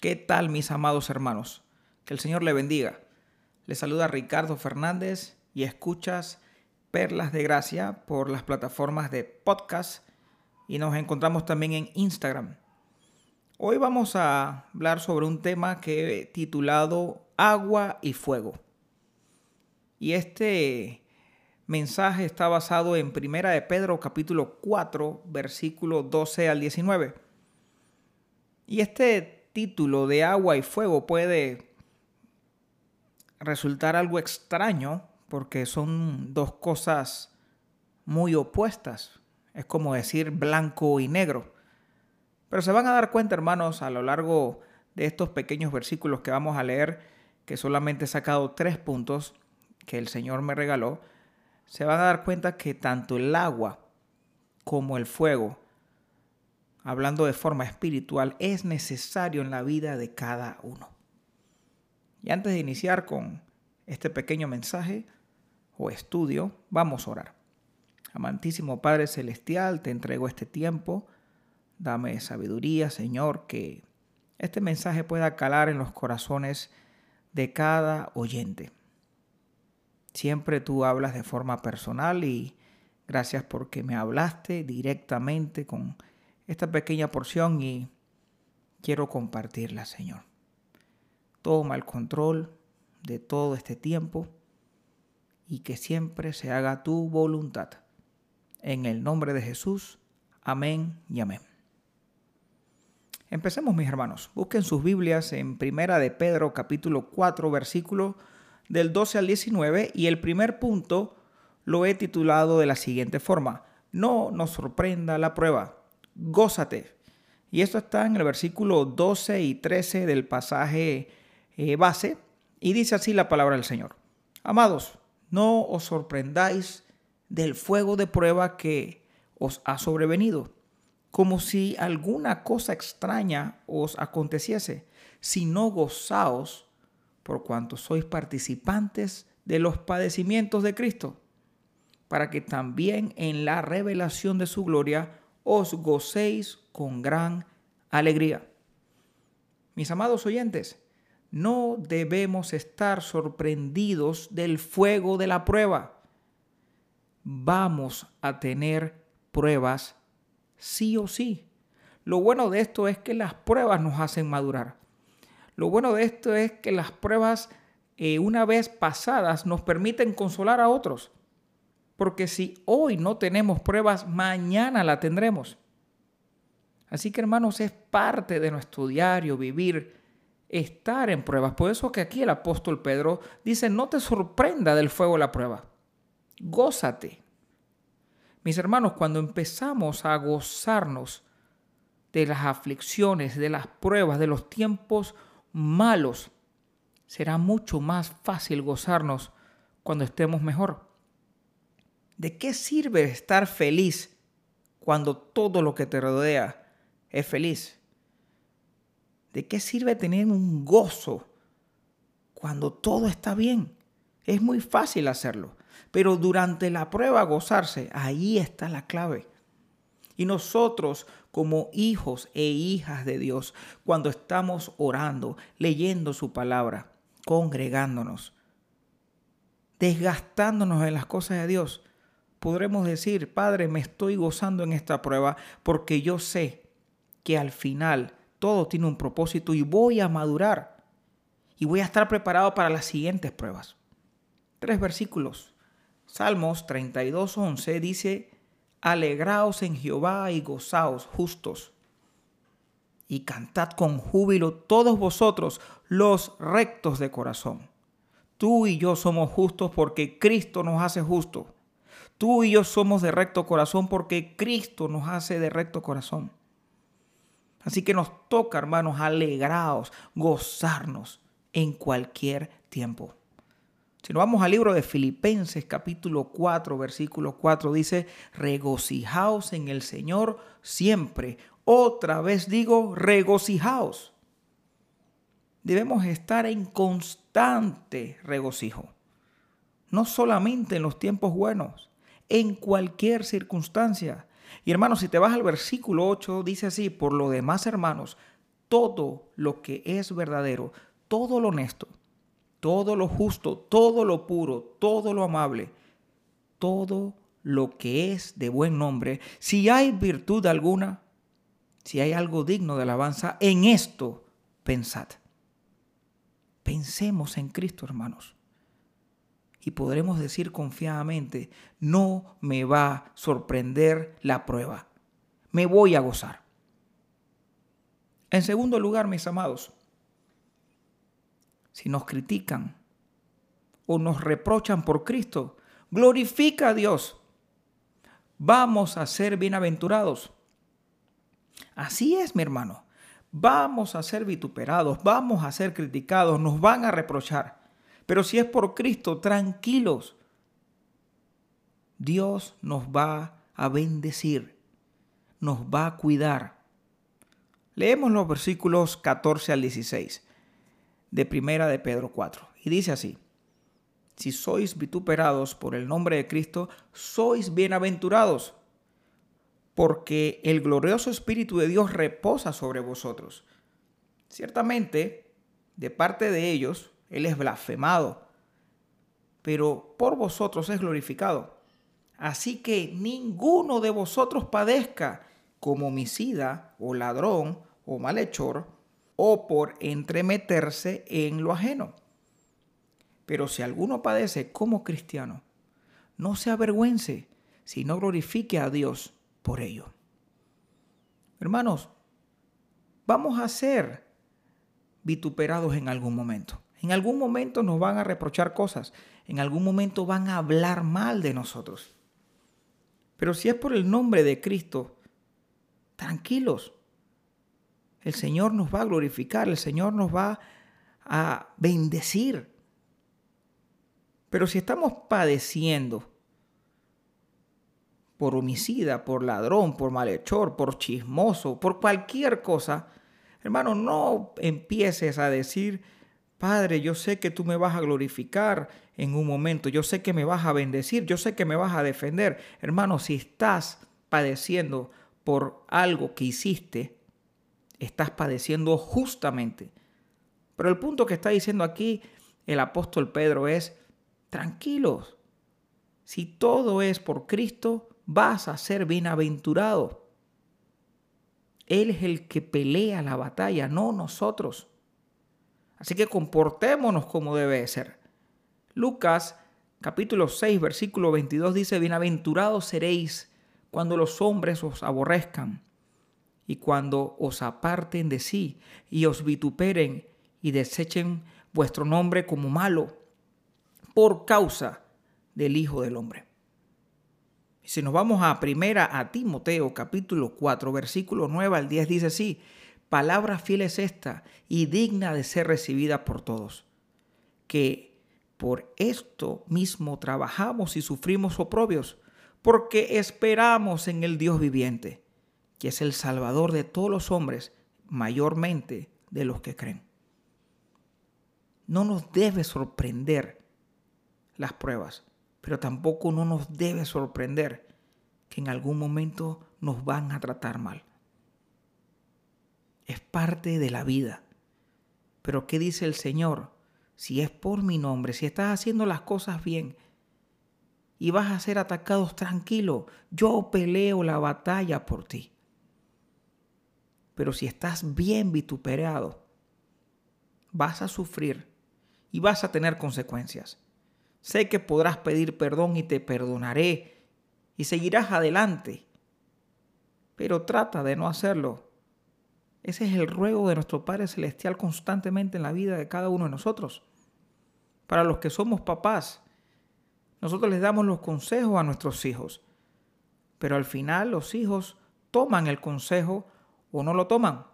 ¿Qué tal mis amados hermanos? Que el Señor le bendiga. Le saluda Ricardo Fernández y escuchas Perlas de Gracia por las plataformas de podcast y nos encontramos también en Instagram. Hoy vamos a hablar sobre un tema que he titulado Agua y Fuego. Y este mensaje está basado en Primera de Pedro capítulo 4, versículo 12 al 19. Y este título de agua y fuego puede resultar algo extraño porque son dos cosas muy opuestas. Es como decir blanco y negro. Pero se van a dar cuenta, hermanos, a lo largo de estos pequeños versículos que vamos a leer, que solamente he sacado tres puntos que el Señor me regaló, se van a dar cuenta que tanto el agua como el fuego hablando de forma espiritual, es necesario en la vida de cada uno. Y antes de iniciar con este pequeño mensaje o estudio, vamos a orar. Amantísimo Padre Celestial, te entrego este tiempo. Dame sabiduría, Señor, que este mensaje pueda calar en los corazones de cada oyente. Siempre tú hablas de forma personal y gracias porque me hablaste directamente con esta pequeña porción y quiero compartirla, Señor. Toma el control de todo este tiempo y que siempre se haga tu voluntad. En el nombre de Jesús, amén y amén. Empecemos, mis hermanos. Busquen sus Biblias en Primera de Pedro, capítulo 4, versículo del 12 al 19, y el primer punto lo he titulado de la siguiente forma: No nos sorprenda la prueba gózate. Y esto está en el versículo 12 y 13 del pasaje eh, base. Y dice así la palabra del Señor. Amados, no os sorprendáis del fuego de prueba que os ha sobrevenido, como si alguna cosa extraña os aconteciese, sino gozaos por cuanto sois participantes de los padecimientos de Cristo, para que también en la revelación de su gloria os gocéis con gran alegría. Mis amados oyentes, no debemos estar sorprendidos del fuego de la prueba. Vamos a tener pruebas sí o sí. Lo bueno de esto es que las pruebas nos hacen madurar. Lo bueno de esto es que las pruebas, eh, una vez pasadas, nos permiten consolar a otros. Porque si hoy no tenemos pruebas, mañana la tendremos. Así que hermanos, es parte de nuestro diario vivir, estar en pruebas. Por eso que aquí el apóstol Pedro dice, no te sorprenda del fuego la prueba. Gózate. Mis hermanos, cuando empezamos a gozarnos de las aflicciones, de las pruebas, de los tiempos malos, será mucho más fácil gozarnos cuando estemos mejor. ¿De qué sirve estar feliz cuando todo lo que te rodea es feliz? ¿De qué sirve tener un gozo cuando todo está bien? Es muy fácil hacerlo, pero durante la prueba gozarse, ahí está la clave. Y nosotros como hijos e hijas de Dios, cuando estamos orando, leyendo su palabra, congregándonos, desgastándonos en las cosas de Dios, podremos decir, Padre, me estoy gozando en esta prueba porque yo sé que al final todo tiene un propósito y voy a madurar y voy a estar preparado para las siguientes pruebas. Tres versículos. Salmos 32, 11 dice, Alegraos en Jehová y gozaos justos. Y cantad con júbilo todos vosotros los rectos de corazón. Tú y yo somos justos porque Cristo nos hace justos. Tú y yo somos de recto corazón porque Cristo nos hace de recto corazón. Así que nos toca, hermanos, alegraos, gozarnos en cualquier tiempo. Si nos vamos al libro de Filipenses capítulo 4, versículo 4, dice, regocijaos en el Señor siempre. Otra vez digo, regocijaos. Debemos estar en constante regocijo. No solamente en los tiempos buenos, en cualquier circunstancia. Y hermanos, si te vas al versículo 8, dice así, por lo demás, hermanos, todo lo que es verdadero, todo lo honesto, todo lo justo, todo lo puro, todo lo amable, todo lo que es de buen nombre, si hay virtud alguna, si hay algo digno de alabanza, en esto pensad. Pensemos en Cristo, hermanos. Y podremos decir confiadamente, no me va a sorprender la prueba. Me voy a gozar. En segundo lugar, mis amados, si nos critican o nos reprochan por Cristo, glorifica a Dios. Vamos a ser bienaventurados. Así es, mi hermano. Vamos a ser vituperados, vamos a ser criticados, nos van a reprochar. Pero si es por Cristo, tranquilos. Dios nos va a bendecir, nos va a cuidar. Leemos los versículos 14 al 16 de Primera de Pedro 4 y dice así: Si sois vituperados por el nombre de Cristo, sois bienaventurados porque el glorioso Espíritu de Dios reposa sobre vosotros. Ciertamente, de parte de ellos, Él es blasfemado, pero por vosotros es glorificado. Así que ninguno de vosotros padezca como homicida o ladrón o malhechor o por entremeterse en lo ajeno. Pero si alguno padece como cristiano, no se avergüence, sino glorifique a Dios por ello. Hermanos, vamos a ser vituperados en algún momento. En algún momento nos van a reprochar cosas. En algún momento van a hablar mal de nosotros. Pero si es por el nombre de Cristo, tranquilos. El Señor nos va a glorificar, el Señor nos va a bendecir. Pero si estamos padeciendo por homicida, por ladrón, por malhechor, por chismoso, por cualquier cosa, hermano, no empieces a decir, Padre, yo sé que tú me vas a glorificar en un momento, yo sé que me vas a bendecir, yo sé que me vas a defender. Hermano, si estás padeciendo por algo que hiciste, estás padeciendo justamente. Pero el punto que está diciendo aquí el apóstol Pedro es, tranquilos, si todo es por Cristo, vas a ser bienaventurado. Él es el que pelea la batalla, no nosotros. Así que comportémonos como debe ser. Lucas capítulo 6 versículo 22 dice, bienaventurados seréis cuando los hombres os aborrezcan y cuando os aparten de sí y os vituperen y desechen vuestro nombre como malo por causa del Hijo del Hombre. Si nos vamos a primera a Timoteo capítulo 4 versículo 9 al 10 dice así, palabra fiel es esta y digna de ser recibida por todos, que por esto mismo trabajamos y sufrimos oprobios, porque esperamos en el Dios viviente, que es el Salvador de todos los hombres, mayormente de los que creen. No nos debe sorprender las pruebas pero tampoco no nos debe sorprender que en algún momento nos van a tratar mal. Es parte de la vida. Pero ¿qué dice el Señor? Si es por mi nombre, si estás haciendo las cosas bien y vas a ser atacados tranquilo, yo peleo la batalla por ti. Pero si estás bien vituperado, vas a sufrir y vas a tener consecuencias. Sé que podrás pedir perdón y te perdonaré y seguirás adelante. Pero trata de no hacerlo. Ese es el ruego de nuestro Padre Celestial constantemente en la vida de cada uno de nosotros. Para los que somos papás, nosotros les damos los consejos a nuestros hijos. Pero al final los hijos toman el consejo o no lo toman.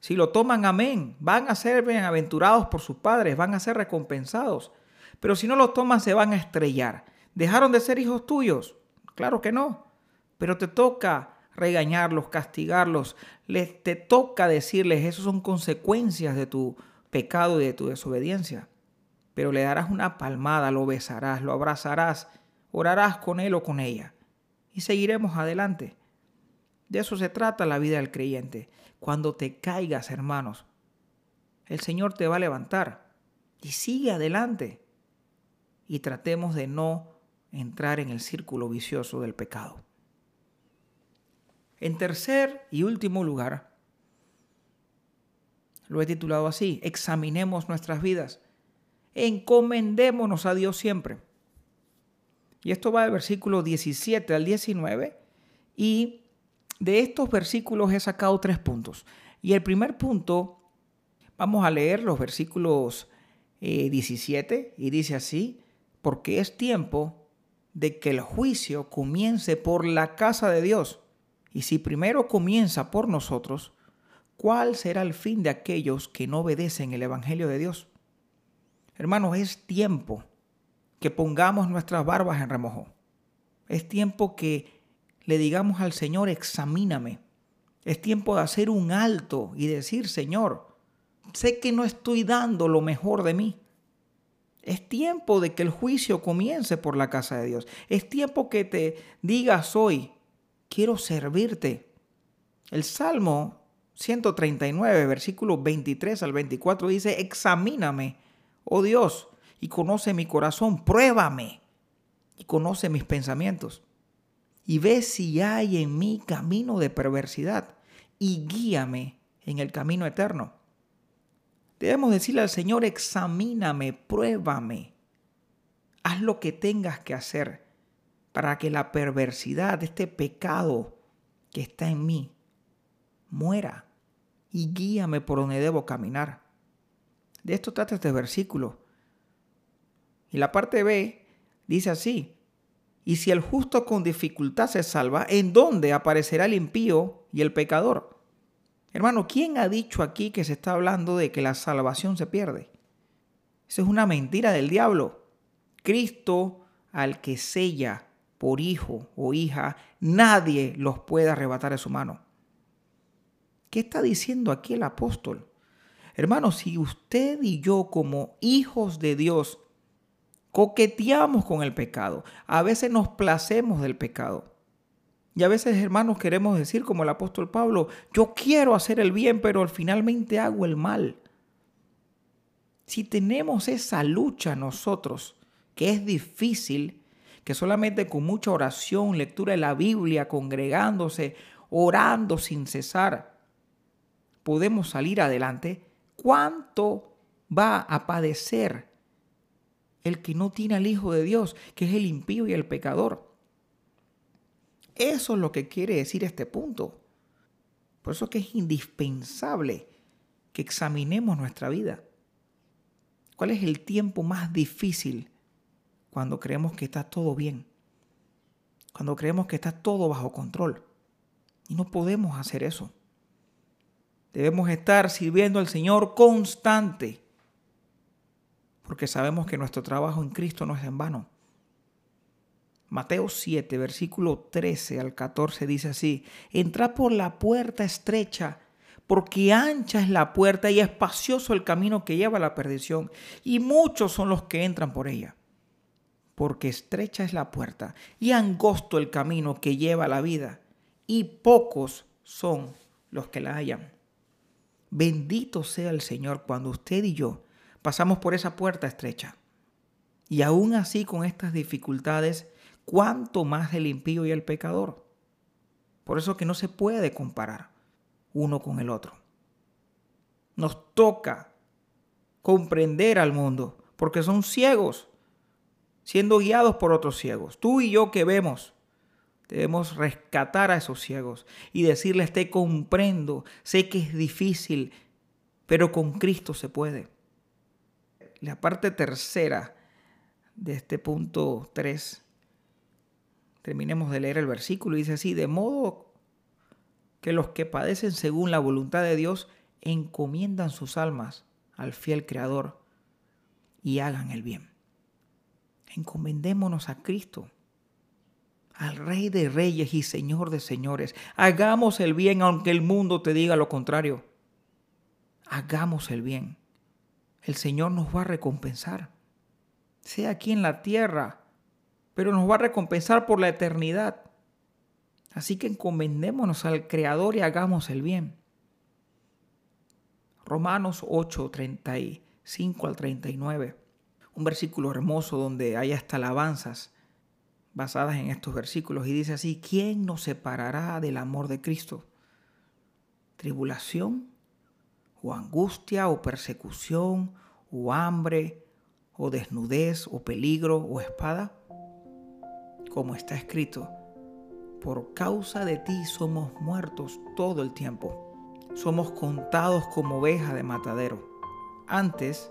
Si lo toman, amén. Van a ser bienaventurados por sus padres, van a ser recompensados. Pero si no los tomas se van a estrellar. ¿Dejaron de ser hijos tuyos? Claro que no. Pero te toca regañarlos, castigarlos. Les, te toca decirles, eso son consecuencias de tu pecado y de tu desobediencia. Pero le darás una palmada, lo besarás, lo abrazarás, orarás con él o con ella. Y seguiremos adelante. De eso se trata la vida del creyente. Cuando te caigas, hermanos, el Señor te va a levantar y sigue adelante. Y tratemos de no entrar en el círculo vicioso del pecado. En tercer y último lugar, lo he titulado así, examinemos nuestras vidas, encomendémonos a Dios siempre. Y esto va del versículo 17 al 19 y de estos versículos he sacado tres puntos. Y el primer punto, vamos a leer los versículos 17 eh, y dice así, porque es tiempo de que el juicio comience por la casa de Dios. Y si primero comienza por nosotros, ¿cuál será el fin de aquellos que no obedecen el Evangelio de Dios? Hermanos, es tiempo que pongamos nuestras barbas en remojo. Es tiempo que le digamos al Señor, examíname. Es tiempo de hacer un alto y decir, Señor, sé que no estoy dando lo mejor de mí. Es tiempo de que el juicio comience por la casa de Dios. Es tiempo que te digas hoy, quiero servirte. El Salmo 139, versículos 23 al 24 dice, examíname, oh Dios, y conoce mi corazón, pruébame y conoce mis pensamientos. Y ve si hay en mí camino de perversidad y guíame en el camino eterno. Debemos decirle al Señor, examíname, pruébame. Haz lo que tengas que hacer para que la perversidad, este pecado que está en mí, muera y guíame por donde debo caminar. De esto trata este versículo. Y la parte B dice así, y si el justo con dificultad se salva, ¿en dónde aparecerá el impío y el pecador? Hermano, ¿quién ha dicho aquí que se está hablando de que la salvación se pierde? Esa es una mentira del diablo. Cristo al que sella por hijo o hija, nadie los puede arrebatar de su mano. ¿Qué está diciendo aquí el apóstol? Hermano, si usted y yo como hijos de Dios coqueteamos con el pecado. A veces nos placemos del pecado. Y a veces, hermanos, queremos decir como el apóstol Pablo, yo quiero hacer el bien, pero finalmente hago el mal. Si tenemos esa lucha nosotros, que es difícil, que solamente con mucha oración, lectura de la Biblia, congregándose, orando sin cesar, podemos salir adelante, ¿cuánto va a padecer el que no tiene al Hijo de Dios, que es el impío y el pecador. Eso es lo que quiere decir este punto. Por eso que es indispensable que examinemos nuestra vida. ¿Cuál es el tiempo más difícil cuando creemos que está todo bien? Cuando creemos que está todo bajo control. Y no podemos hacer eso. Debemos estar sirviendo al Señor constante porque sabemos que nuestro trabajo en Cristo no es en vano. Mateo 7, versículo 13 al 14 dice así, entra por la puerta estrecha, porque ancha es la puerta y espacioso el camino que lleva a la perdición, y muchos son los que entran por ella. Porque estrecha es la puerta y angosto el camino que lleva a la vida, y pocos son los que la hallan. Bendito sea el Señor cuando usted y yo pasamos por esa puerta estrecha. Y aún así con estas dificultades, ¿cuánto más el impío y el pecador? Por eso que no se puede comparar uno con el otro. Nos toca comprender al mundo, porque son ciegos, siendo guiados por otros ciegos. Tú y yo que vemos, debemos rescatar a esos ciegos y decirles, te comprendo, sé que es difícil, pero con Cristo se puede la parte tercera de este punto 3, terminemos de leer el versículo, dice así, de modo que los que padecen según la voluntad de Dios encomiendan sus almas al fiel Creador y hagan el bien. Encomendémonos a Cristo, al Rey de Reyes y Señor de Señores. Hagamos el bien aunque el mundo te diga lo contrario. Hagamos el bien el Señor nos va a recompensar. Sea aquí en la tierra, pero nos va a recompensar por la eternidad. Así que encomendémonos al Creador y hagamos el bien. Romanos 8, 35 al 39. Un versículo hermoso donde hay hasta alabanzas basadas en estos versículos y dice así, ¿quién nos separará del amor de Cristo? ¿Tribulación? ¿O angustia? ¿O persecución? ¿O hambre? ¿O desnudez? ¿O peligro? ¿O espada? Como está escrito, por causa de ti somos muertos todo el tiempo. Somos contados como oveja de matadero. Antes,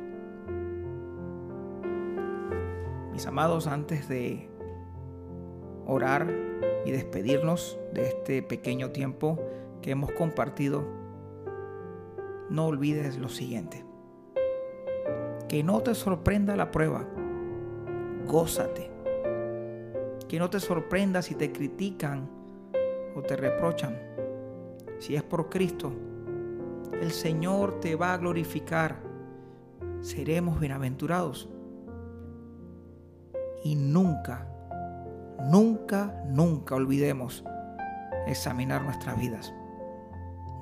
Mis amados, antes de orar y despedirnos de este pequeño tiempo que hemos compartido, no olvides lo siguiente. Que no te sorprenda la prueba. Gózate. Que no te sorprenda si te critican o te reprochan si es por Cristo, el Señor te va a glorificar. Seremos bienaventurados. Y nunca, nunca, nunca olvidemos examinar nuestras vidas.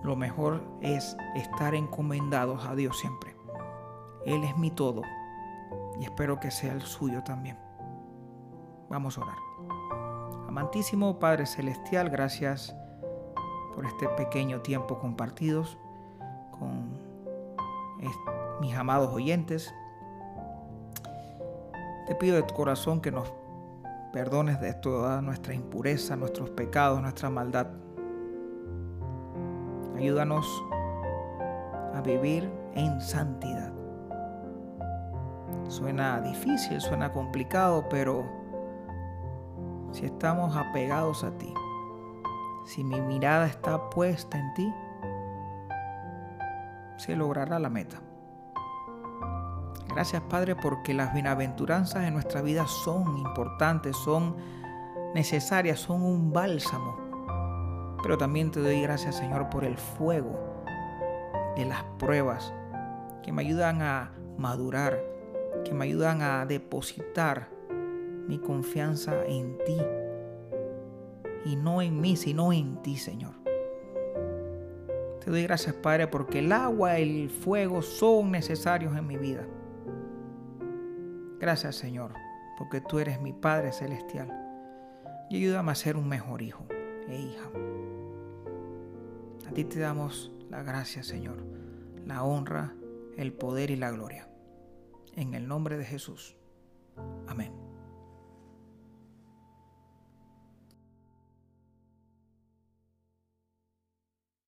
Lo mejor es estar encomendados a Dios siempre. Él es mi todo y espero que sea el suyo también. Vamos a orar. Amantísimo Padre Celestial, gracias por este pequeño tiempo compartidos con mis amados oyentes. Te pido de tu corazón que nos perdones de toda nuestra impureza, nuestros pecados, nuestra maldad. Ayúdanos a vivir en santidad. Suena difícil, suena complicado, pero si estamos apegados a ti, si mi mirada está puesta en ti, se logrará la meta. Gracias Padre porque las bienaventuranzas en nuestra vida son importantes, son necesarias, son un bálsamo. Pero también te doy gracias Señor por el fuego de las pruebas que me ayudan a madurar, que me ayudan a depositar mi confianza en ti y no en mí, sino en ti, Señor. Te doy gracias, Padre, porque el agua y el fuego son necesarios en mi vida. Gracias, Señor, porque tú eres mi Padre Celestial y ayúdame a ser un mejor hijo e hija. A ti te damos la gracia, Señor, la honra, el poder y la gloria. En el nombre de Jesús. Amén.